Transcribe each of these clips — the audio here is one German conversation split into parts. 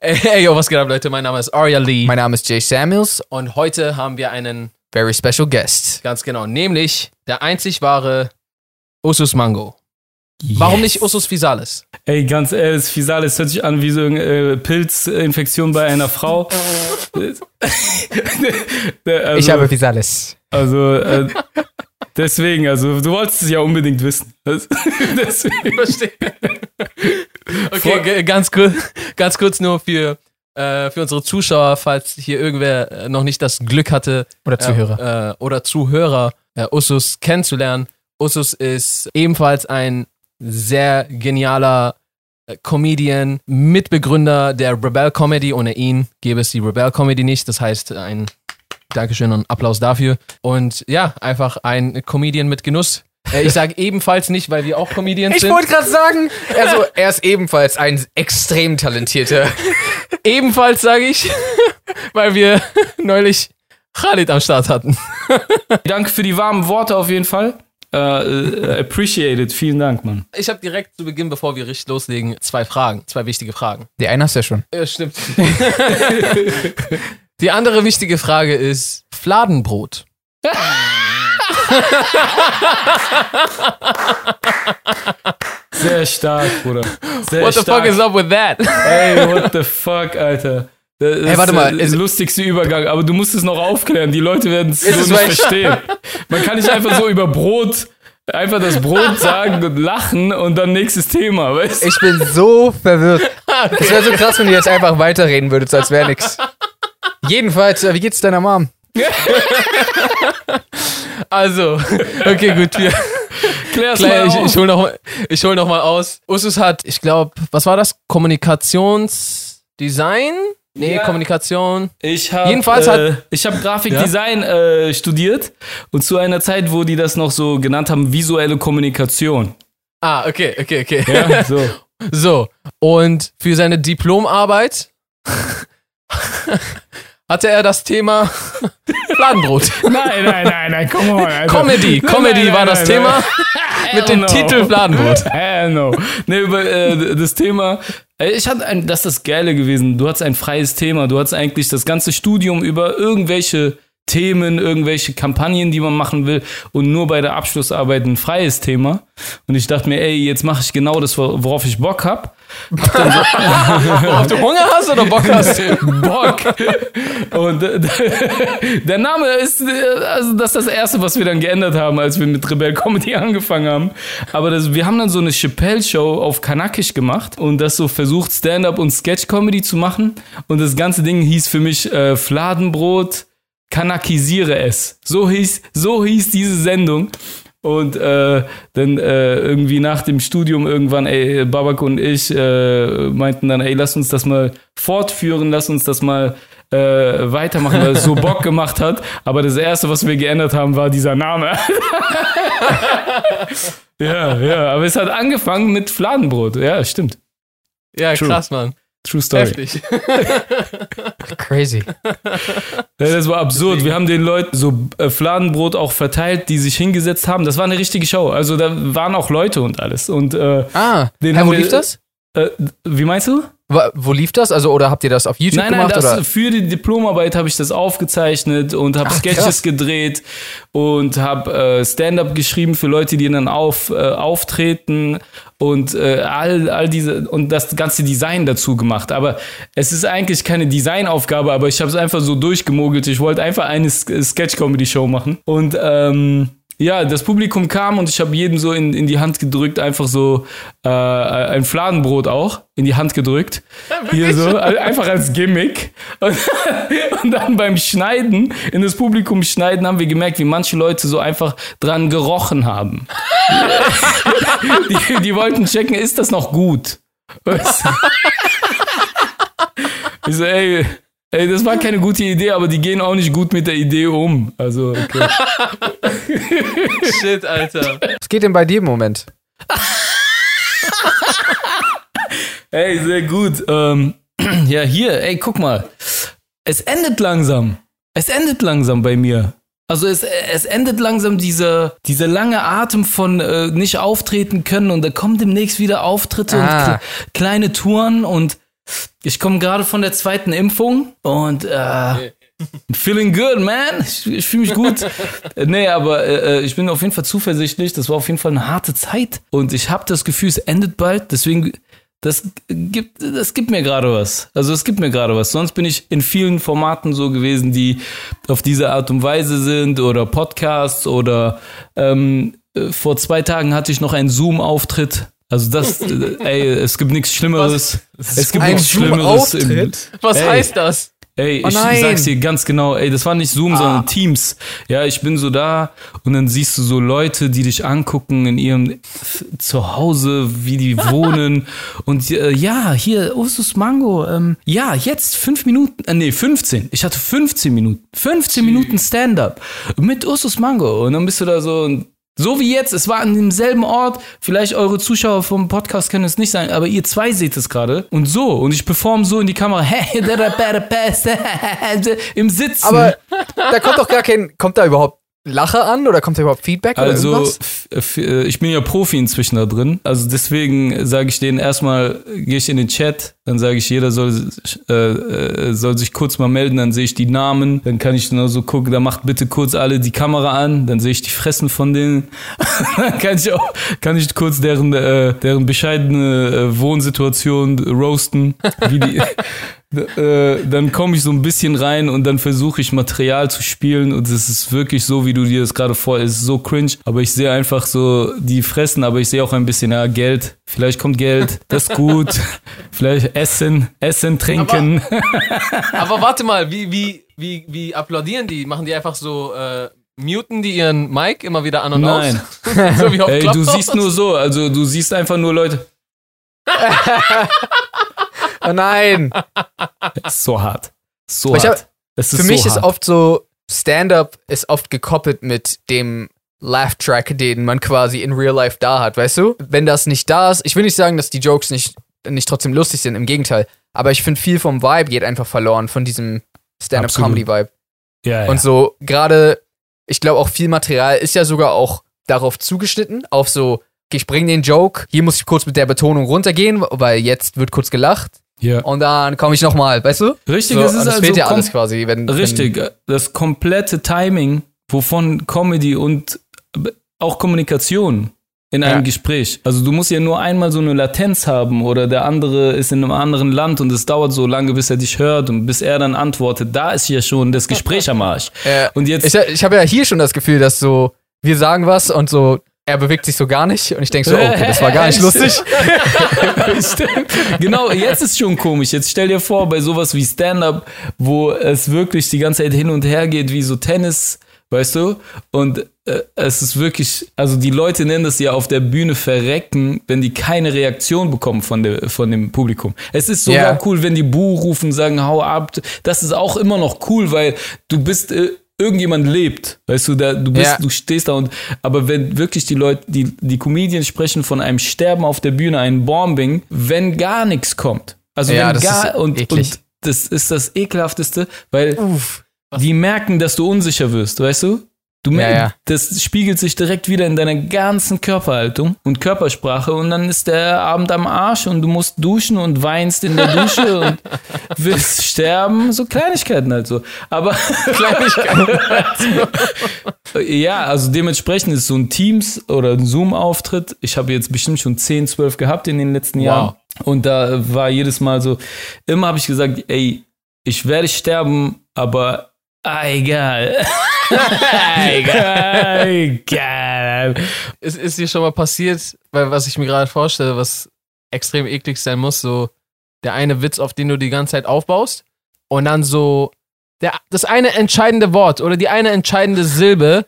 Ey, yo, was geht ab, Leute? Mein Name ist Arya Lee. Mein Name ist Jay Samuels. Und heute haben wir einen, Very special guest. ganz genau, nämlich der einzig wahre Usus Mango. Warum nicht Usus Visalis? Ey, ganz ehrlich, Fisalis hört sich an wie so eine äh, Pilzinfektion bei einer Frau. also, ich habe Visales. Also, äh, deswegen, also, du wolltest es ja unbedingt wissen. Deswegen. Verstehe. Okay, ganz kurz, ganz kurz nur für, äh, für unsere Zuschauer, falls hier irgendwer äh, noch nicht das Glück hatte, Oder Zuhörer. Äh, äh, oder Zuhörer, äh, Usus kennenzulernen. Usus ist ebenfalls ein sehr genialer äh, Comedian, Mitbegründer der Rebel Comedy. Ohne ihn gäbe es die Rebel Comedy nicht. Das heißt, ein Dankeschön und Applaus dafür. Und ja, einfach ein Comedian mit Genuss. Äh, ich sage ebenfalls nicht, weil wir auch Comedians Ich sind. wollte gerade sagen, also er ist ebenfalls ein extrem talentierter. Ebenfalls sage ich, weil wir neulich Khalid am Start hatten. Danke für die warmen Worte auf jeden Fall. Äh, äh, appreciated. Vielen Dank, Mann. Ich habe direkt zu Beginn, bevor wir richtig loslegen, zwei Fragen, zwei wichtige Fragen. Die eine hast du ja schon. Ja, stimmt. Die andere wichtige Frage ist Fladenbrot. Sehr stark, Bruder. Sehr What the stark. fuck is up with that? Ey, what the fuck, Alter. Das ist warte mal, der es- lustigste Übergang, aber du musst es noch aufklären. Die Leute werden es so nicht verstehen. Man kann nicht einfach so über Brot, einfach das Brot sagen und lachen und dann nächstes Thema, weißt du? Ich bin so verwirrt. Es wäre so krass, wenn du jetzt einfach weiterreden würdest, als wäre nix. Jedenfalls, äh, wie geht's deiner Mom? Also, okay, gut, wir, Klär's Klar, mal ich, ich hol noch, ich hol noch mal aus. Usus hat, ich glaube, was war das? Kommunikationsdesign? Nee, Ja. Kommunikation. Ich habe Jedenfalls hat- äh, ich habe Grafikdesign äh, studiert und zu einer Zeit, wo die das noch so genannt haben, visuelle Kommunikation. Ah, okay, okay, okay. Ja, so. So, und für seine Diplomarbeit hatte er das Thema Fladenbrot. Nein, nein, nein, nein, come on. Alter. Comedy, Nein, Comedy nein, war nein, das nein, Thema mit dem no. Titel Fladenbrot. Hell no. Nee, über äh, das Thema. Äh, Ich hatte ein, das ist das Geile gewesen. Du hattest ein freies Thema. Du hattest eigentlich das ganze Studium über irgendwelche Themen, irgendwelche Kampagnen, die man machen will und nur bei der Abschlussarbeit ein freies Thema. Und ich dachte mir, ey, jetzt mache ich genau das, worauf ich Bock hab. Ob du Hunger hast oder Bock hast? Bock. Und äh, der Name ist, äh, also das ist das Erste, was wir dann geändert haben, als wir mit Rebel Comedy angefangen haben. Aber das, wir haben dann so eine Chappelle-Show auf Kanakisch gemacht und das so versucht, Stand-up und Sketch-Comedy zu machen. Und das ganze Ding hieß für mich äh, Fladenbrot, kanakisiere es. So hieß, so hieß diese Sendung. Und äh, dann äh, irgendwie nach dem Studium irgendwann, ey, Babak und ich äh, meinten dann, ey, lass uns das mal fortführen, lass uns das mal äh, weitermachen, weil es so Bock gemacht hat. Aber das Erste, was wir geändert haben, war dieser Name. ja, ja, aber es hat angefangen mit Fladenbrot. Ja, stimmt. Ja, True. krass, Mann. True Story. Heftig. Crazy. Ja, das war absurd. Wir haben den Leuten so äh, Fladenbrot auch verteilt, die sich hingesetzt haben. Das war eine richtige Show. Also da waren auch Leute und alles. Und äh, Ah, Den Hä, haben wo wir- lief das? äh, wie meinst du? Wo, lief das? Also, oder habt ihr das auf YouTube Nein, nein, gemacht? das, oder? für die Diplomarbeit habe ich das aufgezeichnet und habe Sketches krass. gedreht und habe äh, Stand-up geschrieben für Leute, die dann auf, äh, auftreten und äh, all, all diese und das ganze Design dazu gemacht. Aber es ist eigentlich keine Designaufgabe, aber ich habe es einfach so durchgemogelt. Ich wollte einfach eine Sk- Sketch-Comedy-Show machen und ähm, ja, das Publikum kam und ich habe jedem so in, in die Hand gedrückt, einfach so äh, ein Fladenbrot auch in die Hand gedrückt. Hier so, einfach als Gimmick. Und, und dann beim Schneiden, in das Publikum schneiden, haben wir gemerkt, wie manche Leute so einfach dran gerochen haben. die, die wollten checken, ist das noch gut? Weißt du? Ich so, ey, ey, das war keine gute Idee, aber die gehen auch nicht gut mit der Idee um. Also, okay. Shit, Alter. Was geht denn bei dir im Moment? Ey, sehr gut. Ähm, ja, hier, ey, guck mal. Es endet langsam. Es endet langsam bei mir. Also es, es endet langsam dieser, dieser lange Atem von äh, nicht auftreten können und da kommen demnächst wieder Auftritte und Ah. kle kleine Touren und ich komme gerade von der zweiten Impfung und äh, feeling good, man. Ich, ich fühle mich gut. Äh, nee, aber äh, ich bin auf jeden Fall zuversichtlich. Das war auf jeden Fall eine harte Zeit und ich habe das Gefühl, es endet bald. Deswegen das gibt, das gibt mir gerade was. Also es gibt mir gerade was. Sonst bin ich in vielen Formaten so gewesen, die auf diese Art und Weise sind oder Podcasts oder ähm, äh, vor zwei Tagen hatte ich noch einen Zoom-Auftritt. Also das, äh, ey, es gibt nichts Schlimmeres. Es gibt Ein nichts Schlimmeres. Im? Was Ey. heißt das? Ey, Oh ich nein. sag's dir ganz genau, ey, das war nicht Zoom, sondern Teams. Ja, ich bin so da und dann siehst du so Leute, die dich angucken in ihrem Zuhause, wie die wohnen. und äh, ja, hier, Ursus Mango, ähm, ja, jetzt fünf Minuten, äh, nee, 15. Ich hatte 15 Minuten. 15 Minuten Stand-up mit Ursus Mango. Und dann bist du da so und so wie jetzt, es war an demselben Ort. Vielleicht eure Zuschauer vom Podcast können es nicht sein, aber ihr zwei seht es gerade. Und so. Und ich perform so in die Kamera. Im Sitzen. Aber da kommt doch gar kein, kommt da überhaupt Lacher an oder kommt da überhaupt Feedback Also, äh, ich bin ja Profi inzwischen da drin. Also deswegen sage ich denen erstmal, gehe ich in den Chat, dann sage ich, jeder soll, äh, äh, soll sich kurz mal melden, dann sehe ich die Namen, dann kann ich nur so gucken, da macht bitte kurz alle die Kamera an, dann sehe ich die Fressen von denen. dann kann ich auch, kann ich kurz deren, äh, deren bescheidene äh, Wohnsituation roasten, wie die. Äh, dann komme ich so ein bisschen rein und dann versuche ich Material zu spielen und es ist wirklich so, wie du dir das gerade vor, es ist so cringe, aber ich sehe einfach so die fressen, aber ich sehe auch ein bisschen, ja, Geld, vielleicht kommt Geld, das ist gut, vielleicht Essen, Essen, Trinken. Aber warte mal, wie, wie, wie, wie applaudieren die? Machen die einfach so, äh, muten die ihren Mic immer wieder an und Nein. aus? so wie auf Ey, du siehst nur so, also du siehst einfach nur Leute, Oh nein. so hart, so hart. hab- ist Für mich so ist hart. oft so, Stand-up ist oft gekoppelt mit dem Laugh-Track, den man quasi in Real Life da hat, weißt du? Wenn das nicht da ist, ich will nicht sagen, dass die Jokes nicht, nicht trotzdem lustig sind, im Gegenteil. Aber ich finde, viel vom Vibe geht einfach verloren, von diesem Stand-up-Comedy-Vibe. ja, ja. Und so, gerade, ich glaube auch viel Material ist ja sogar auch darauf zugeschnitten, auf so, ich bringe den Joke, hier muss ich kurz mit der Betonung runtergehen, weil jetzt wird kurz gelacht ja. und dann komme ich nochmal, weißt du? Richtig, So, es ist das also fehlt ja alles quasi. Wenn, Richtig, das komplette Timing, wovon Comedy und auch Kommunikation in einem Ja. Gespräch. Also du musst ja nur einmal so eine Latenz haben oder der andere ist in einem anderen Land und es dauert so lange, bis er dich hört und bis er dann antwortet. Da ist ja schon das Gespräch am Arsch. Äh, Und jetzt Ich, ich habe ja hier schon das Gefühl, dass so, wir sagen was und so, er bewegt sich so gar nicht und ich denke so, okay, das war gar nicht lustig. Genau, jetzt ist schon komisch. Jetzt stell dir vor, bei sowas wie Stand-up, wo es wirklich die ganze Zeit hin und her geht, wie so Tennis, weißt du? Und äh, es ist wirklich, also die Leute nennen das ja auf der Bühne verrecken, wenn die keine Reaktion bekommen von, der, von dem Publikum. Es ist sogar Ja. cool, wenn die Buh rufen, sagen, hau ab. Das ist auch immer noch cool, weil du bist. Äh, Irgendjemand lebt, weißt du, da, du bist, Ja. du stehst da und, aber wenn wirklich die Leute, die, die Comedians sprechen von einem Sterben auf der Bühne, einem Bombing, wenn gar nichts kommt. Also Ja, wenn gar, und, eklig. und das ist das ekelhafteste, weil Uff. die merken, dass du unsicher wirst, weißt du? Du Ja, merkst, ja. das spiegelt sich direkt wieder in deiner ganzen Körperhaltung und Körpersprache und dann ist der Abend am Arsch und du musst duschen und weinst in der Dusche und willst sterben. So Kleinigkeiten halt so. Aber Kleinigkeiten. ja, also dementsprechend ist so ein Teams oder ein Zoom-Auftritt. Ich habe jetzt bestimmt schon 10, 12 gehabt in den letzten Jahren. Und da war jedes Mal so, immer habe ich gesagt, ey, ich werde sterben, aber egal. egal. egal. Ist, ist dir schon mal passiert, weil was ich mir gerade vorstelle, was extrem eklig sein muss, so der eine Witz, auf den du die ganze Zeit aufbaust und dann so der, das eine entscheidende Wort oder die eine entscheidende Silbe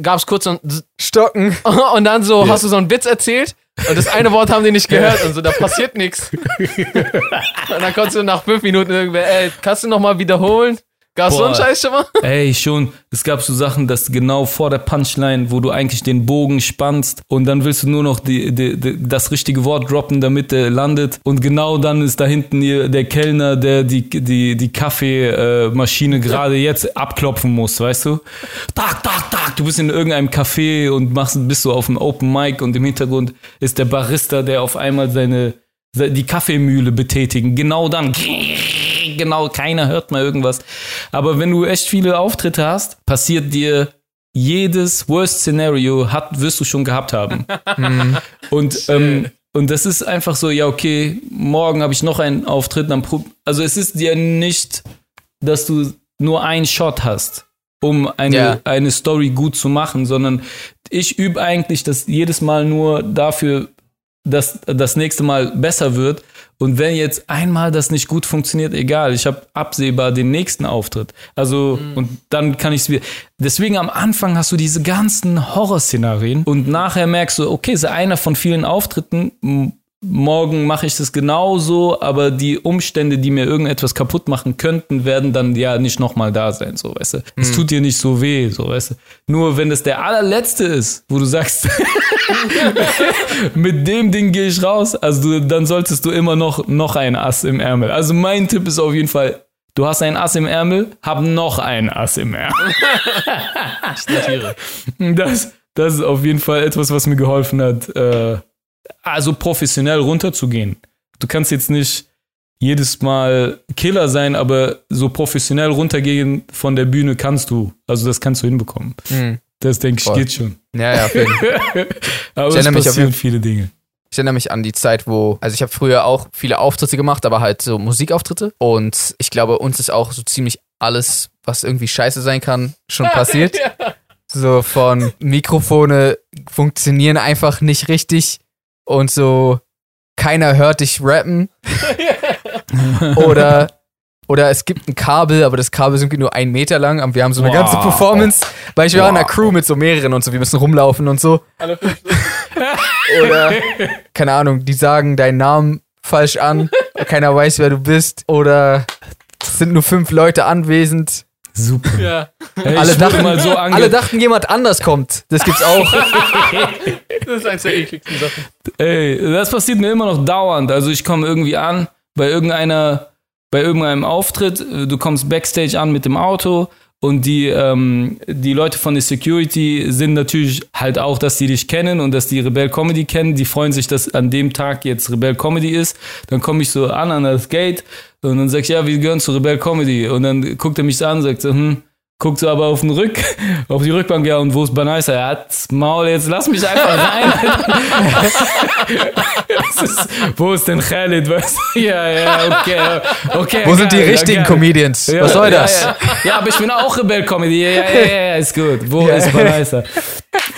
gab es kurz und, Stocken. und dann so Ja. hast du so einen Witz erzählt und das eine Wort haben die nicht gehört und so, da passiert nichts. Und dann kommst du nach fünf Minuten irgendwer, ey, kannst du nochmal wiederholen? Gab's so einen. Scheiß schon mal? Ey, schon. Es gab so Sachen, dass genau vor der Punchline, wo du eigentlich den Bogen spannst und dann willst du nur noch die, die, die, das richtige Wort droppen, damit der landet. Und genau dann ist da hinten hier der Kellner, der die, die, die Kaffeemaschine gerade jetzt abklopfen muss, weißt du? Tak, tak, tak. Du bist in irgendeinem Café und machst, bist so auf dem Open Mic und im Hintergrund ist der Barista, der auf einmal seine, die Kaffeemühle betätigen. Genau dann genau, keiner hört mal irgendwas. Aber wenn du echt viele Auftritte hast, passiert dir jedes Worst Scenario hat, wirst du schon gehabt haben. und, ähm, und das ist einfach so, ja, okay, morgen habe ich noch einen Auftritt. Dann also es ist dir nicht, dass du nur einen Shot hast, um eine, Ja. eine Story gut zu machen, sondern ich übe eigentlich das jedes Mal nur dafür, dass das nächste Mal besser wird. Und wenn jetzt einmal das nicht gut funktioniert, egal, ich habe absehbar den nächsten Auftritt. Also, und dann kann ich es wieder. Deswegen am Anfang hast du diese ganzen Horrorszenarien und nachher merkst du, okay, ist einer von vielen Auftritten. Morgen mache ich das genauso, aber die Umstände, die mir irgendetwas kaputt machen könnten, werden dann ja nicht nochmal da sein, so weißt du. Es tut dir nicht so weh, so weißt du. Nur wenn das der allerletzte ist, wo du sagst, mit dem Ding gehe ich raus. Also du, dann solltest du immer noch, noch ein Ass im Ärmel. Also mein Tipp ist auf jeden Fall, du hast ein Ass im Ärmel, hab noch ein Ass im Ärmel. Ich notiere. Das, das ist auf jeden Fall etwas, was mir geholfen hat, äh, also professionell runterzugehen. Du kannst jetzt nicht jedes Mal Killer sein, aber so professionell runtergehen von der Bühne kannst du. Also das kannst du hinbekommen. Mhm. Das denke ich Voll. geht schon. Ja, ja, auf jeden Fall. Aber Ich es mich passieren jeden- viele Dinge. Ich erinnere mich an die Zeit, wo, also ich habe früher auch viele Auftritte gemacht, aber halt so Musikauftritte. Und ich glaube, uns ist auch so ziemlich alles, was irgendwie scheiße sein kann, schon passiert. So von Mikrofone funktionieren einfach nicht richtig und so keiner hört dich rappen. oder, oder es gibt ein Kabel, aber das Kabel ist irgendwie nur ein Meter lang. Und wir haben so eine Wow. ganze Performance, weil ich war in einer. Crew mit so mehreren und so, wir müssen rumlaufen und so. Oder, keine Ahnung, die sagen deinen Namen falsch an, keiner weiß, wer du bist. Oder es sind nur fünf Leute anwesend. Super. Ja. Hey, Alle dachten, mal so alle dachten, jemand anders kommt. Das gibt's auch. Das ist eins der ekligsten Sachen. Ey, das passiert mir immer noch dauernd. Also ich komme irgendwie an bei irgendeiner, bei irgendeinem Auftritt, du kommst backstage an mit dem Auto und die, ähm, die Leute von der Security sind natürlich halt auch, dass die dich kennen und dass die Rebel Comedy kennen. Die freuen sich, dass an dem Tag jetzt Rebel Comedy ist. Dann komme ich so an an das Gate und dann sag ich, ja, wir gehören zu Rebel Comedy. Und dann guckt er mich so an und sagt so, hm, guckt so aber auf den Rück, auf die Rückbank, ja, und wo ist Banaisa? Er hat's Maul, jetzt lass mich einfach rein. Ist, wo ist denn Khalid? Weißt du? Ja, ja, okay. okay Wo sind die geil, richtigen geil. Comedians? Ja, Was soll ja, das? Ja, ja, aber ich bin auch Rebell-Comedy. Ja, ja, ja, ja, ist gut. Wo Ja. ist Banaisa?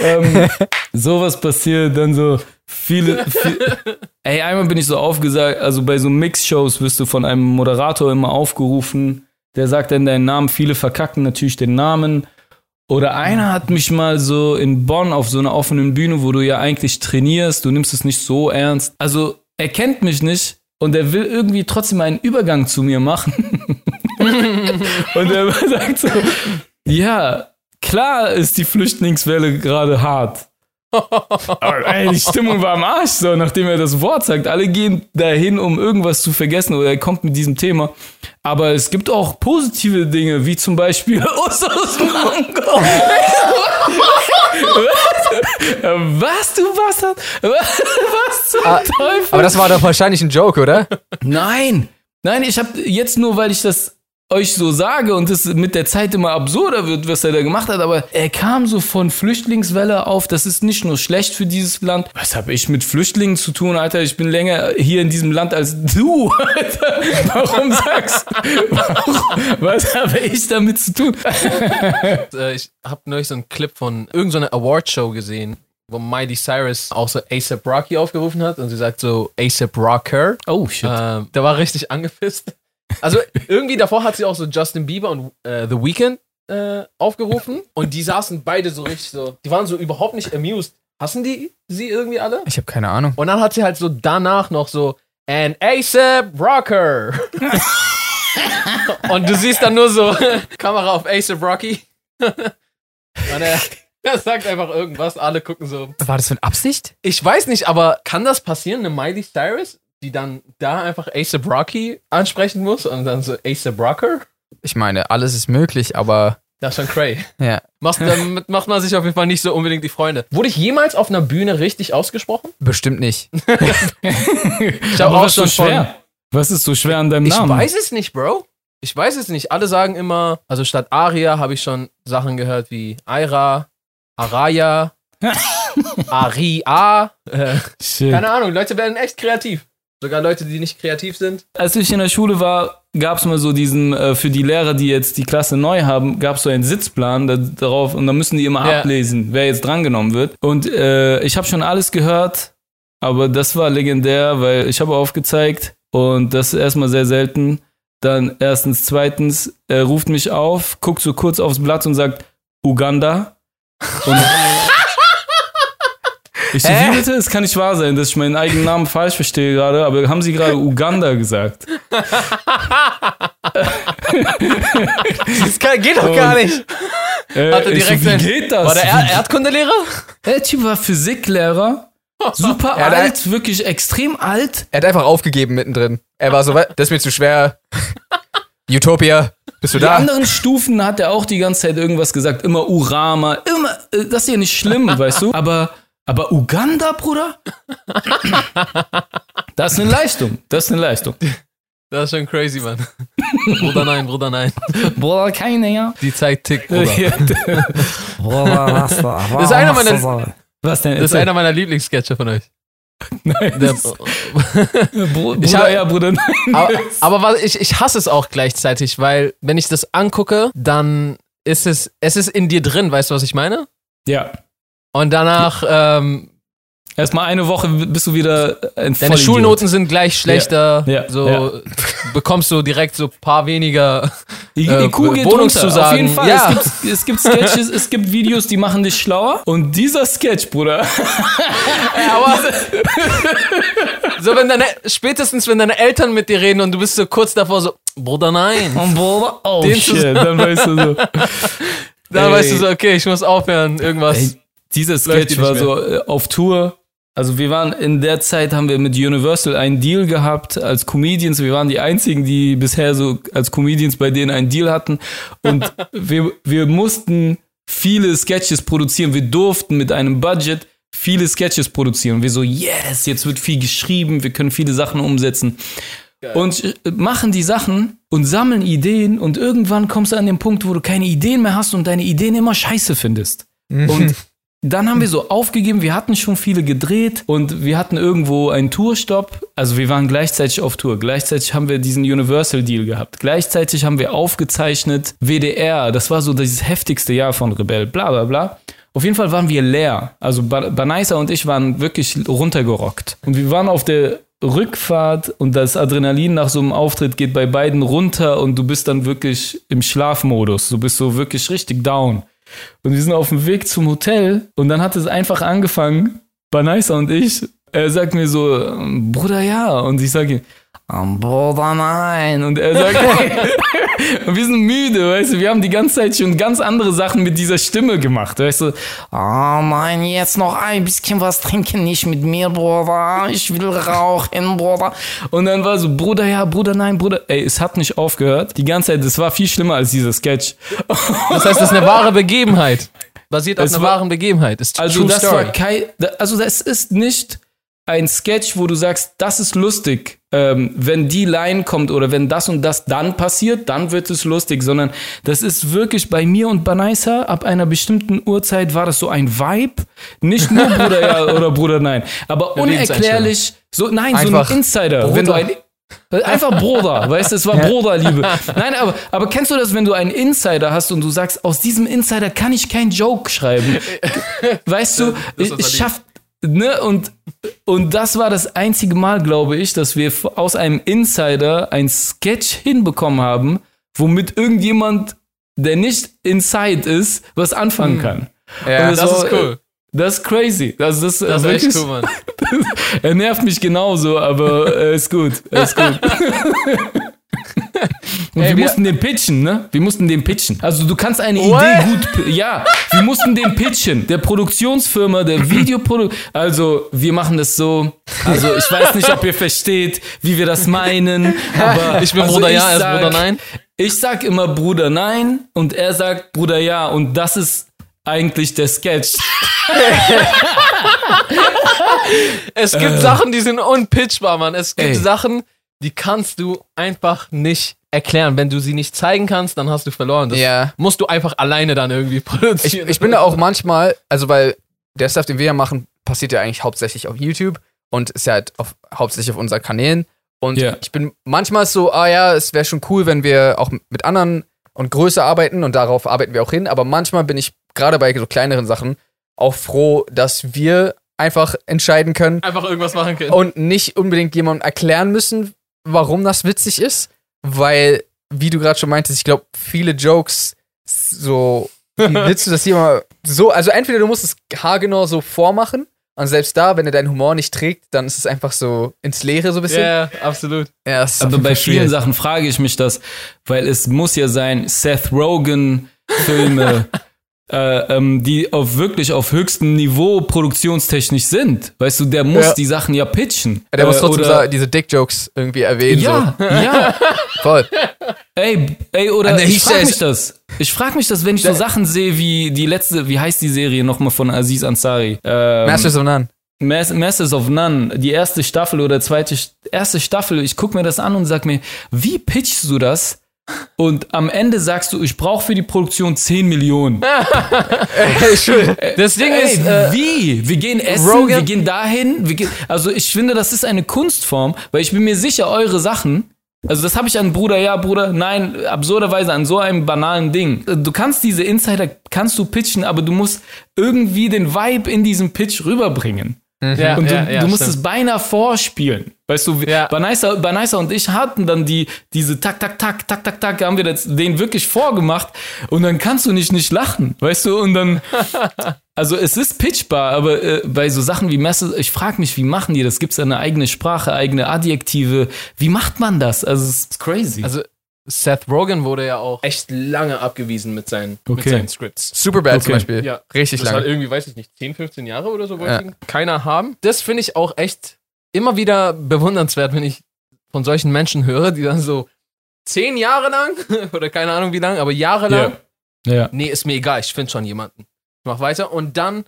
ähm, sowas passiert, dann so viele, viel, Ey, einmal bin ich so aufgesagt, also bei so Mix-Shows wirst du von einem Moderator immer aufgerufen, der sagt dann deinen Namen, viele verkacken natürlich den Namen. Oder einer hat mich mal so in Bonn auf so einer offenen Bühne, wo du ja eigentlich trainierst, du nimmst es nicht so ernst. Also er kennt mich nicht und er will irgendwie trotzdem einen Übergang zu mir machen. und er sagt so, ja, klar ist die Flüchtlingswelle gerade hart. Aber, ey, die Stimmung war am Arsch, so, nachdem er das Wort sagt. Alle gehen dahin, um irgendwas zu vergessen oder er kommt mit diesem Thema. Aber es gibt auch positive Dinge, wie zum Beispiel Usus Mango. Was, du Bastard? Was zum Ah, Teufel? Aber das war doch wahrscheinlich ein Joke, oder? Nein, nein, ich habe jetzt nur, weil ich das euch so sage und es mit der Zeit immer absurder wird, was er da gemacht hat, aber er kam so von Flüchtlingswelle auf, das ist nicht nur schlecht für dieses Land. Was habe ich mit Flüchtlingen zu tun, Alter? Ich bin länger hier in diesem Land als du, Alter. Warum sagst warum, Was habe ich damit zu tun? Äh, ich habe neulich so einen Clip von irgendeiner Awardshow gesehen, wo Miley Cyrus auch so ASAP Rocky aufgerufen hat und sie sagt so ASAP Rocker. Oh, shit. Ähm, der war richtig angepisst. Also irgendwie davor hat sie auch so Justin Bieber und äh, The Weeknd äh, aufgerufen und die saßen beide so richtig so, die waren so überhaupt nicht amused. Hassen die sie irgendwie alle? Ich habe keine Ahnung. Und dann hat sie halt so danach noch so And ASAP Rocker. Und du siehst dann nur so Kamera auf Ace of Rocky. Und er, er sagt einfach irgendwas, alle gucken so. War das für eine Absicht? Ich weiß nicht, aber kann das passieren, eine Miley Cyrus, die dann da einfach Ace of Rocky ansprechen muss und dann so Ace of Rocker? Ich meine, alles ist möglich, aber Das ist schon cray. ja, Macht, damit macht man sich auf jeden Fall nicht so unbedingt die Freunde. Wurde ich jemals auf einer Bühne richtig ausgesprochen? bestimmt nicht. Ich habe auch was ist so schon von, schwer? Was ist so schwer an deinem Ich Namen? weiß es nicht, Bro. Ich weiß es nicht. Alle sagen immer, also statt Aria habe ich schon Sachen gehört wie Aira, Araya, Aria. Äh, keine Ahnung, Leute werden echt kreativ. Sogar Leute, die nicht kreativ sind. Als ich in der Schule war, gab es mal so diesen, äh, für die Lehrer, die jetzt die Klasse neu haben, gab es so einen Sitzplan da, darauf und da müssen die immer Ja. ablesen, wer jetzt drangenommen wird. Und äh, ich habe schon alles gehört, aber das war legendär, weil ich habe aufgezeigt und das ist erstmal sehr selten. Dann erstens, zweitens, er ruft mich auf, guckt so kurz aufs Blatt und sagt Uganda. Und ich so, wie bitte? Es kann nicht wahr sein, dass ich meinen eigenen Namen falsch verstehe gerade, aber haben Sie gerade Uganda gesagt? Das kann, geht doch gar nicht. Äh, Hat er ich direkt so, wie geht das? War der er Erdkundelehrer? Der Typ war Physiklehrer, super der- alt, wirklich extrem alt. Er hat einfach aufgegeben mittendrin. Er war so, "We- das ist mir zu schwer. Utopia, bist du Die da? anderen Stufen hat er auch die ganze Zeit irgendwas gesagt, immer Urama, immer, äh, das ist ja nicht schlimm, weißt du? Aber, aber Uganda, Bruder? Das ist eine Leistung, das ist eine Leistung. Das ist schon crazy, Mann. Bruder, nein, Bruder, nein. Bruder, keine, ja. Die Zeit tickt, Bruder. Bruder, was da? Das ist einer meiner, Was denn? das ist einer meiner Lieblingssketche von euch. Nein, Der, Bruder, Ich hab- ja, Bruder, nein. aber aber was, ich, ich hasse es auch gleichzeitig, weil wenn ich das angucke, dann ist es, es ist in dir drin, weißt du, was ich meine? Ja. Und danach, ähm, Erstmal eine Woche bist du wieder ein deine. Schulnoten sind gleich schlechter, Ja, ja, so ja. bekommst du direkt so paar weniger. Äh, Kuh geht Wohnungszusagen. runter. Auf jeden Fall. Ja. Es, gibt, es gibt Sketches, es gibt Videos, die machen dich schlauer. Und dieser Sketch, Bruder. Aber so wenn deine, spätestens wenn deine Eltern mit dir reden und du bist so kurz davor so, Bruder, nein. Und Bruder, oh Den shit, dann weißt du so. Da Ey. weißt du so, okay, ich muss aufhören, irgendwas. Ey, dieser Sketch war so äh, auf Tour. Also wir waren in der Zeit haben wir mit Universal einen Deal gehabt als Comedians. Wir waren die einzigen, die bisher so als Comedians bei denen einen Deal hatten. Und wir, wir mussten viele Sketches produzieren. Wir durften mit einem Budget viele Sketches produzieren. Und wir so, yes, jetzt wird viel geschrieben, wir können viele Sachen umsetzen. Und äh, machen die Sachen und sammeln Ideen und irgendwann kommst du an den Punkt, wo du keine Ideen mehr hast und deine Ideen immer scheiße findest. Und dann haben wir so aufgegeben, wir hatten schon viele gedreht und wir hatten irgendwo einen Tourstopp. Also wir waren gleichzeitig auf Tour. Gleichzeitig haben wir diesen Universal Deal gehabt. Gleichzeitig haben wir aufgezeichnet WDR. Das war so dieses heftigste Jahr von Rebell. Bla bla bla. Auf jeden Fall waren wir leer. Also Ba- Banaisa und ich waren wirklich runtergerockt. Und wir waren auf der Rückfahrt und das Adrenalin nach so einem Auftritt geht bei beiden runter und du bist dann wirklich im Schlafmodus. Du bist so wirklich richtig down. Und wir sind auf dem Weg zum Hotel und dann hat es einfach angefangen, Banaisa und ich, er sagt mir so, Bruder, ja. Und ich sage, ähm, Bruder, nein. Und er sagt, wir sind müde, weißt du, wir haben die ganze Zeit schon ganz andere Sachen mit dieser Stimme gemacht, weißt du. Oh nein, jetzt noch ein bisschen was trinken, nicht mit mir, Bruder. Ich will rauchen, Bruder. Und dann war so, Bruder, ja, Bruder, nein, Bruder. Ey, es hat nicht aufgehört. Die ganze Zeit, es war viel schlimmer als dieser Sketch. Das heißt, das ist eine wahre Begebenheit. Basiert auf Es einer war- wahren Begebenheit. Ist Also das Story. war kein, also das ist nicht ein Sketch, wo du sagst, das ist lustig, ähm, wenn die Line kommt oder wenn das und das dann passiert, dann wird es lustig, sondern das ist wirklich bei mir und Banaisa ab einer bestimmten Uhrzeit war das so ein Vibe, nicht nur Bruder ja oder Bruder nein, aber unerklärlich, so nein, Einfach so ein Insider, Bruder. wenn du ein Einfach Bruder, weißt du, es war Bruderliebe. Nein, aber, aber kennst du das, wenn du einen Insider hast und du sagst, aus diesem Insider kann ich keinen Joke schreiben? Weißt du, ich, ist unser ich schaff, ne, und, und das war das einzige Mal, glaube ich, dass wir aus einem Insider ein Sketch hinbekommen haben, womit irgendjemand, der nicht inside ist, was anfangen kann. Ja, Und es das war- ist cool. Das ist crazy. Das, das, Das ist wirklich, echt cool, Mann. Er nervt mich genauso, aber er ist gut. Ist gut. Und Ey, wir, wir- mussten den pitchen, ne? Wir mussten den pitchen. Also du kannst eine What? Idee gut, ja, wir mussten den pitchen. Der Produktionsfirma, der Videoprodu, also wir machen das so. Also ich weiß nicht, ob ihr versteht, wie wir das meinen. Aber Ich bin also Bruder ich ja, er ist Bruder nein. Ich sag immer Bruder nein und er sagt Bruder ja und das ist eigentlich der Sketch. Es gibt Sachen, die sind unpitchbar, Mann. Es gibt Ey. Sachen, die kannst du einfach nicht erklären. Wenn du sie nicht zeigen kannst, dann hast du verloren. Das Ja. musst du einfach alleine dann irgendwie Ich, produzieren. ich bin da auch manchmal, also weil der Stuff, den wir ja machen, passiert ja eigentlich hauptsächlich auf YouTube und ist ja halt auf, hauptsächlich auf unseren Kanälen. Und Ja. ich bin manchmal so, ah ja, es wäre schon cool, wenn wir auch mit anderen und größer arbeiten und darauf arbeiten wir auch hin. Aber manchmal bin ich gerade bei so kleineren Sachen auch froh, dass wir einfach entscheiden können einfach irgendwas machen können. und nicht unbedingt jemandem erklären müssen, warum das witzig ist, weil, wie du gerade schon meintest, ich glaube, viele Jokes so, wie willst du das hier mal so, also entweder du musst es haargenau so vormachen und selbst da, wenn er deinen Humor nicht trägt, dann ist es einfach so ins Leere so ein bisschen. Ja, absolut. Ja, das ist auf Aber bei vielen schwierig. Sachen frage ich mich das, weil es muss ja sein, Seth Rogen Filme, äh, ähm, die auf wirklich auf höchstem Niveau produktionstechnisch sind. Weißt du, der muss Ja. die Sachen ja pitchen. Der muss Äh, trotzdem oder, sa- diese Dick-Jokes irgendwie erwähnen. ja, ja. So. Voll. Ey, ey, oder ich frage mich das. Ich frage mich das, wenn ich so Sachen sehe wie die letzte, wie heißt die Serie nochmal von Aziz Ansari? Ähm, Masters of None. Mas- Masters of None, die erste Staffel oder zweite, St- erste Staffel, ich gucke mir das an und sag mir, wie pitchst du das? Und am Ende sagst du, ich brauche für die Produktion 10 Millionen. Das Ding Ey, ist, äh, wie? Wir gehen essen, Rogan- wir gehen dahin. Wir gehen, also ich finde, das ist eine Kunstform, weil ich bin mir sicher, eure Sachen, also das habe ich an Bruder, ja, Bruder, nein, absurderweise an so einem banalen Ding. Du kannst diese Insider, kannst du pitchen, aber du musst irgendwie den Vibe in diesem Pitch rüberbringen. Ja, Und du, ja, ja, du musst stimmt. es beinahe vorspielen. Weißt du, Ja. Banisa, Banisa und ich hatten dann die, diese tak, tak, tak, tak, tak, tak, haben wir das, den wirklich vorgemacht und dann kannst du nicht nicht lachen, weißt du, und dann, also es ist pitchbar, aber äh, bei so Sachen wie Messe, ich frage mich, wie machen die das? Gibt es eine eigene Sprache, eigene Adjektive? Wie macht man das? Also es ist crazy. Also, Seth Rogen wurde ja auch echt lange abgewiesen mit seinen, mit Okay. seinen Scripts. Superbad zum Okay. Beispiel. Ja. Richtig Das hat lange. irgendwie, weiß ich nicht, 10, 15 Jahre oder so wollte Ja. keiner haben. Das finde ich auch echt immer wieder bewundernswert, wenn ich von solchen Menschen höre, die dann so zehn Jahre lang oder keine Ahnung wie lang, aber jahrelang, ja. ja. nee, ist mir egal, ich finde schon jemanden. Ich mach weiter und dann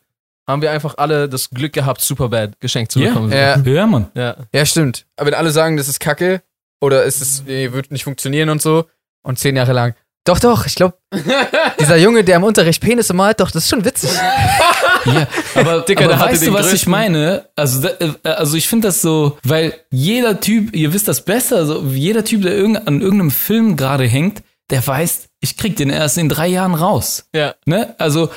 haben wir einfach alle das Glück gehabt, Superbad geschenkt zu bekommen. So. Ja. Ja, Mann. ja. Ja, stimmt. Aber wenn alle sagen, das ist kacke oder es ist, nee, wird nicht funktionieren und so und zehn Jahre lang. Doch, doch, ich glaube, dieser Junge, der im Unterricht Penisse malt, doch, das ist schon witzig. Ja, aber, Dicker, aber weißt du, was ich größten- meine? Also, äh, also ich finde das so, weil jeder Typ, ihr wisst das besser, so, jeder Typ, der irgend, an irgendeinem Film gerade hängt, der weiß, ich krieg den erst in drei Jahren raus. ja. Ne? Also,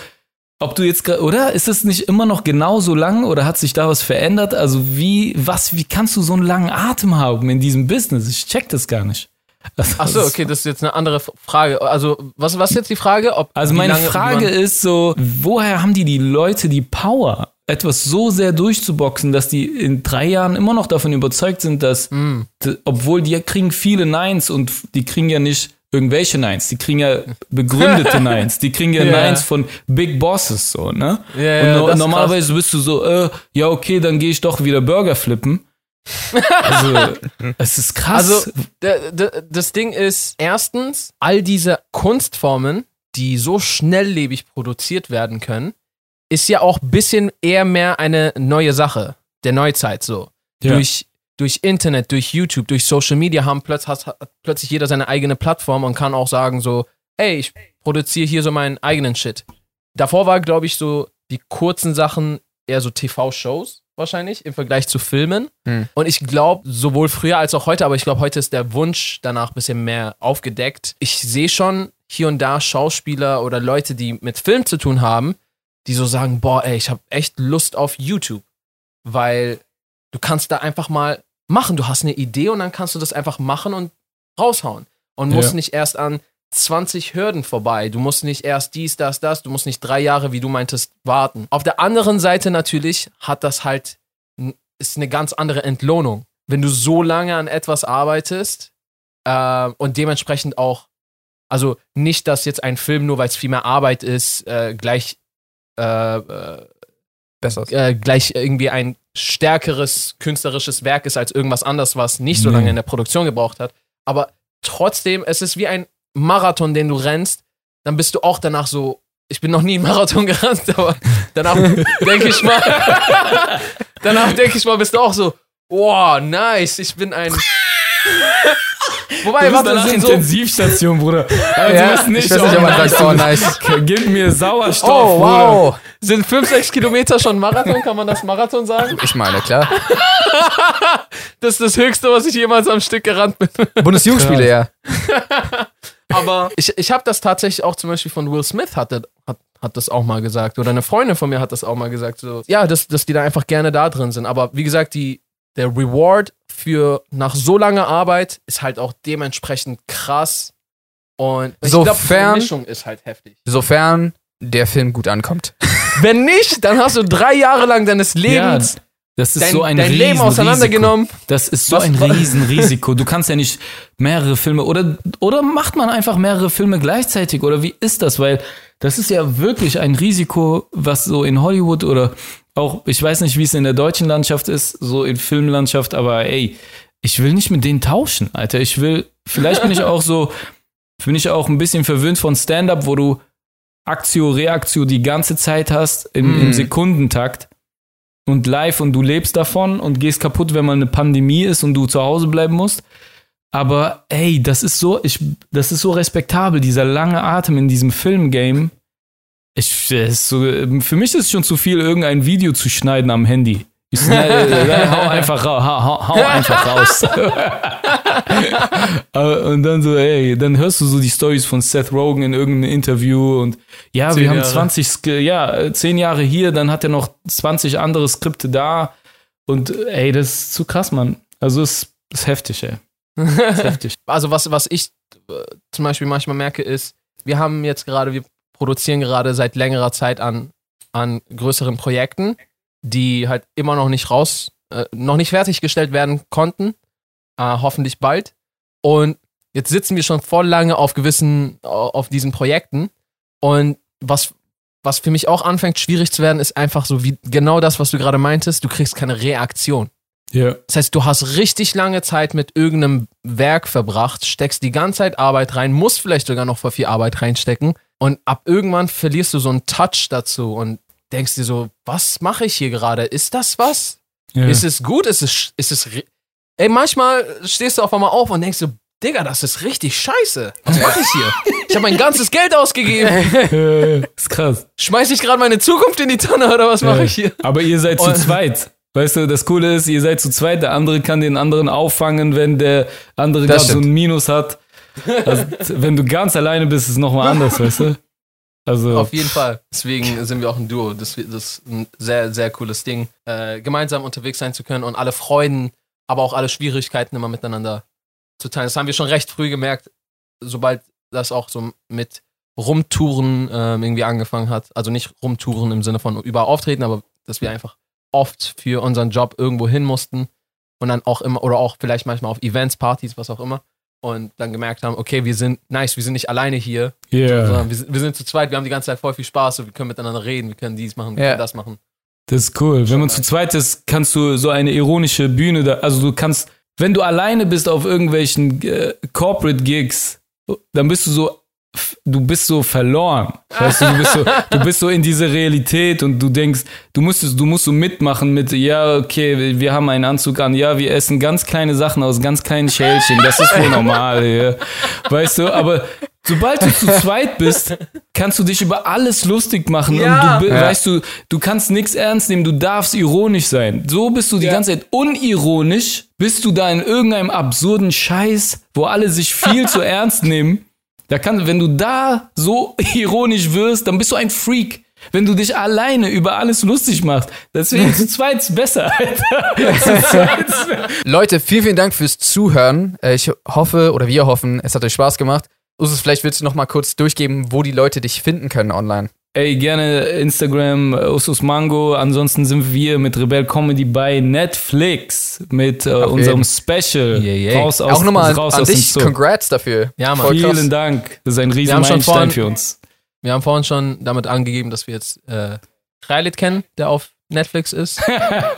ob du jetzt, oder? Ist es nicht immer noch genauso lang oder hat sich da was verändert? Also, wie, was, wie kannst du so einen langen Atem haben in diesem Business? Ich check das gar nicht. Also, Ach so, okay, das ist jetzt eine andere Frage. Also, was, was ist jetzt die Frage? Ob Also meine lange- Frage ist so, woher haben die die Leute die Power, etwas so sehr durchzuboxen, dass die in drei Jahren immer noch davon überzeugt sind, dass, d- obwohl die kriegen viele Nines und die kriegen ja nicht irgendwelche Nines, die kriegen ja begründete Nines, die kriegen ja, Ja. Nines von Big Bosses so, ne? Ja, ja, und no normalerweise bist du so, äh, ja okay, dann gehe ich doch wieder Burger flippen. Also, es ist krass. Also, das Ding ist, erstens, all diese Kunstformen, die so schnelllebig produziert werden können, ist ja auch ein bisschen eher mehr eine neue Sache der Neuzeit so. Ja. Durch, durch Internet, durch YouTube, durch Social Media haben plötz, hat, hat plötzlich jeder seine eigene Plattform und kann auch sagen so, ey, ich produziere hier so meinen eigenen Shit. Davor war, glaube ich, so die kurzen Sachen eher so TV-Shows wahrscheinlich im Vergleich zu Filmen. Hm. Und ich glaube, sowohl früher als auch heute, aber ich glaube, heute ist der Wunsch danach ein bisschen mehr aufgedeckt. Ich sehe schon hier und da Schauspieler oder Leute, die mit Film zu tun haben, die so sagen, boah, ey, ich habe echt Lust auf YouTube, weil du kannst da einfach mal machen. Du hast eine Idee und dann kannst du das einfach machen und raushauen. Und musst Ja. nicht erst an 20 Hürden vorbei. Du musst nicht erst dies, das, das. Du musst nicht drei Jahre, wie du meintest, warten. Auf der anderen Seite natürlich hat das halt, ist eine ganz andere Entlohnung. Wenn du so lange an etwas arbeitest, Äh, und dementsprechend auch, also nicht, dass jetzt ein Film, nur weil es viel mehr Arbeit ist, äh, gleich, äh, Besser. äh, gleich irgendwie ein stärkeres künstlerisches Werk ist als irgendwas anderes, was nicht so lange in der Produktion gebraucht hat. Aber trotzdem, es ist wie ein Marathon, den du rennst, dann bist du auch danach so, ich bin noch nie einen Marathon gerannt, aber danach denke ich mal, danach denke ich mal, bist du auch so, wow, nice, ich bin ein. Wobei, Du bist warte, danach das sind so, Intensivstation, Bruder. Also Ja, das nicht, ich weiß nicht, ob man sagt, oh, nice. Gib mir Sauerstoff, Oh, Bruder. wow. sind 5, 6 Kilometer schon Marathon, kann man das Marathon sagen? Ich meine, klar. Das ist das Höchste, was ich jemals am Stück gerannt bin. Bundesjugendspiele, ja. Aber ich, ich habe das tatsächlich auch zum Beispiel von Will Smith hat, der- hat, hat das auch mal gesagt. Oder eine Freundin von mir hat das auch mal gesagt. So, ja, dass, dass die da einfach gerne da drin sind. Aber wie gesagt, die, der Reward für nach so langer Arbeit ist halt auch dementsprechend krass. Und ich glaub, Sofern- die Mischung ist halt heftig. Sofern der Film gut ankommt. Wenn nicht, dann hast du drei Jahre lang deines Ja, Lebens das ist dein, so ein dein Leben Riesenrisiko. auseinandergenommen. Das ist so Was- ein Riesenrisiko. Du kannst ja nicht mehrere Filme oder oder macht man einfach mehrere Filme gleichzeitig oder wie ist das? Weil das ist ja wirklich ein Risiko, was so in Hollywood oder auch ich weiß nicht, wie es in der deutschen Landschaft ist, so in Filmlandschaft, aber ey, ich will nicht mit denen tauschen, Alter. Ich will vielleicht bin ich auch so bin ich auch ein bisschen verwöhnt von Stand-up, wo du Aktio, Reaktio die ganze Zeit hast im, im Mhm. Sekundentakt und live und du lebst davon und gehst kaputt, wenn mal eine Pandemie ist und du zu Hause bleiben musst. Aber ey, das ist so, ich, das ist so respektabel, dieser lange Atem in diesem Filmgame. Ich, ist so, für mich ist es schon zu viel, irgendein Video zu schneiden am Handy. Ich schneide, äh, hau einfach raus, hau, hau, einfach raus. Und dann so, ey, dann hörst du so die Stories von Seth Rogen in irgendeinem Interview und ja, Zehn wir haben Jahre. 20, Sk- ja, äh, zehn Jahre hier, dann hat er noch 20 andere Skripte da und äh, ey, das ist zu krass, Mann. Also es ist heftig, ey. Ist heftig. also was, was ich äh, zum Beispiel manchmal merke, ist, wir haben jetzt gerade, wir produzieren gerade seit längerer Zeit an, an größeren Projekten, die halt immer noch nicht raus, äh, noch nicht fertiggestellt werden konnten. Äh, hoffentlich bald. Und jetzt sitzen wir schon voll lange auf gewissen, au- auf diesen Projekten. Und was, was für mich auch anfängt schwierig zu werden, ist einfach so wie genau das, was du gerade meintest, du kriegst keine Reaktion. Ja. Das heißt, du hast richtig lange Zeit mit irgendeinem Werk verbracht, steckst die ganze Zeit Arbeit rein, musst vielleicht sogar noch voll viel Arbeit reinstecken und ab irgendwann verlierst du so einen Touch dazu und denkst dir so, was mache ich hier gerade? Ist das was? ja. Ist es gut? Ist es, ist es, ey, manchmal stehst du auf einmal auf und denkst so, Digga, das ist richtig scheiße. Was mache ich hier? Ich habe mein ganzes Geld ausgegeben. Ist krass. Schmeiß ich gerade meine Zukunft in die Tonne oder was mache Ja. ich hier? Aber ihr seid zu Und- zweit. Weißt du, das Coole ist, ihr seid zu zweit, der andere kann den anderen auffangen, wenn der andere gerade so ein Minus hat. Also, wenn du ganz alleine bist, ist es nochmal anders, weißt du? Also, Auf jeden Fall. Deswegen sind wir auch ein Duo. Das, das ist ein sehr, sehr cooles Ding, äh, gemeinsam unterwegs sein zu können und alle Freuden, aber auch alle Schwierigkeiten immer miteinander zu teilen. Das haben wir schon recht früh gemerkt, sobald das auch so mit Rumtouren ähm, irgendwie angefangen hat. Also nicht Rumtouren im Sinne von überall auftreten, aber dass wir einfach oft für unseren Job irgendwo hin mussten und dann auch immer, oder auch vielleicht manchmal auf Events, Partys, was auch immer. Und dann gemerkt haben, okay, wir sind nice, wir sind nicht alleine hier, yeah. sondern wir, sind- wir sind zu zweit, wir haben die ganze Zeit voll viel Spaß und wir können miteinander reden, wir können dies machen, wir Ja. können das machen. Das ist cool. Wenn man zu zweit ist, kannst du so eine ironische Bühne da, also du kannst, wenn du alleine bist auf irgendwelchen äh, Corporate Gigs, dann bist du so, du bist so verloren. Weißt du, du bist so, du bist so in diese Realität und du denkst, du musstest, du musst so mitmachen mit, ja, okay, wir- haben einen Anzug an, ja, wir essen ganz kleine Sachen aus ganz kleinen Schälchen, das ist wohl normal, ja. Weißt du, aber sobald du zu zweit bist, kannst du dich über alles lustig machen Ja. und du, Ja. weißt du, du kannst nichts ernst nehmen, du darfst ironisch sein. So bist du die Ja. ganze Zeit unironisch, bist du da in irgendeinem absurden Scheiß, wo alle sich viel zu ernst nehmen. Da kann, wenn du da so ironisch wirst, dann bist du ein Freak. Wenn du dich alleine über alles lustig machst. Deswegen zu zweit ist besser, Alter. Leute, vielen, vielen Dank fürs Zuhören. Äh, Ich hoffe, oder wir hoffen, es hat euch Spaß gemacht. Usus, vielleicht willst du noch mal kurz durchgeben, wo die Leute dich finden können online. Ey, gerne Instagram, äh, Usus Mango. Ansonsten sind wir mit Rebel Comedy bei Netflix mit äh, unserem jeden. Special. Yeah, yeah. Raus aus, Auch nochmal an, raus an dich, congrats dafür. Ja, Mann. Voll krass. Vielen Dank. Das ist ein riesen Meilenstein vorhin- für uns. Wir haben vorhin schon damit angegeben, dass wir jetzt äh, Kreilit kennen, der auf Netflix ist.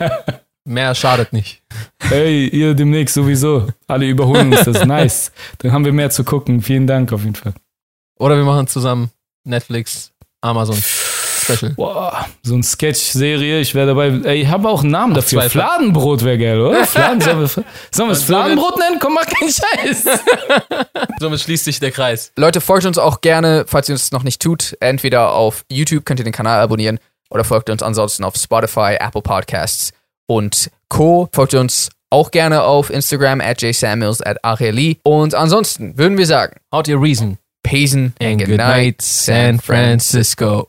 Mehr schadet nicht. Hey, ihr demnächst sowieso. Alle überholen uns, das ist nice. Dann haben wir mehr zu gucken. Vielen Dank auf jeden Fall. Oder wir machen zusammen Netflix, Amazon Special. Boah, so eine Sketch-Serie, ich wäre dabei. Ey, ich habe auch einen Namen dafür. zwei- Fladenbrot wäre geil, oder? Fladen, sollen wir, sollen wir es Fladenbrot nennen? Komm, mach keinen Scheiß. Somit schließt sich der Kreis. Leute, folgt uns auch gerne, falls ihr es noch nicht tut. Entweder auf YouTube könnt ihr den Kanal abonnieren oder folgt uns ansonsten auf Spotify, Apple Podcasts und Co. Folgt uns auch gerne auf Instagram at jsamuels at Areli. Und ansonsten würden wir sagen, Haut ihr Reason. Pesen And good night, San Francisco.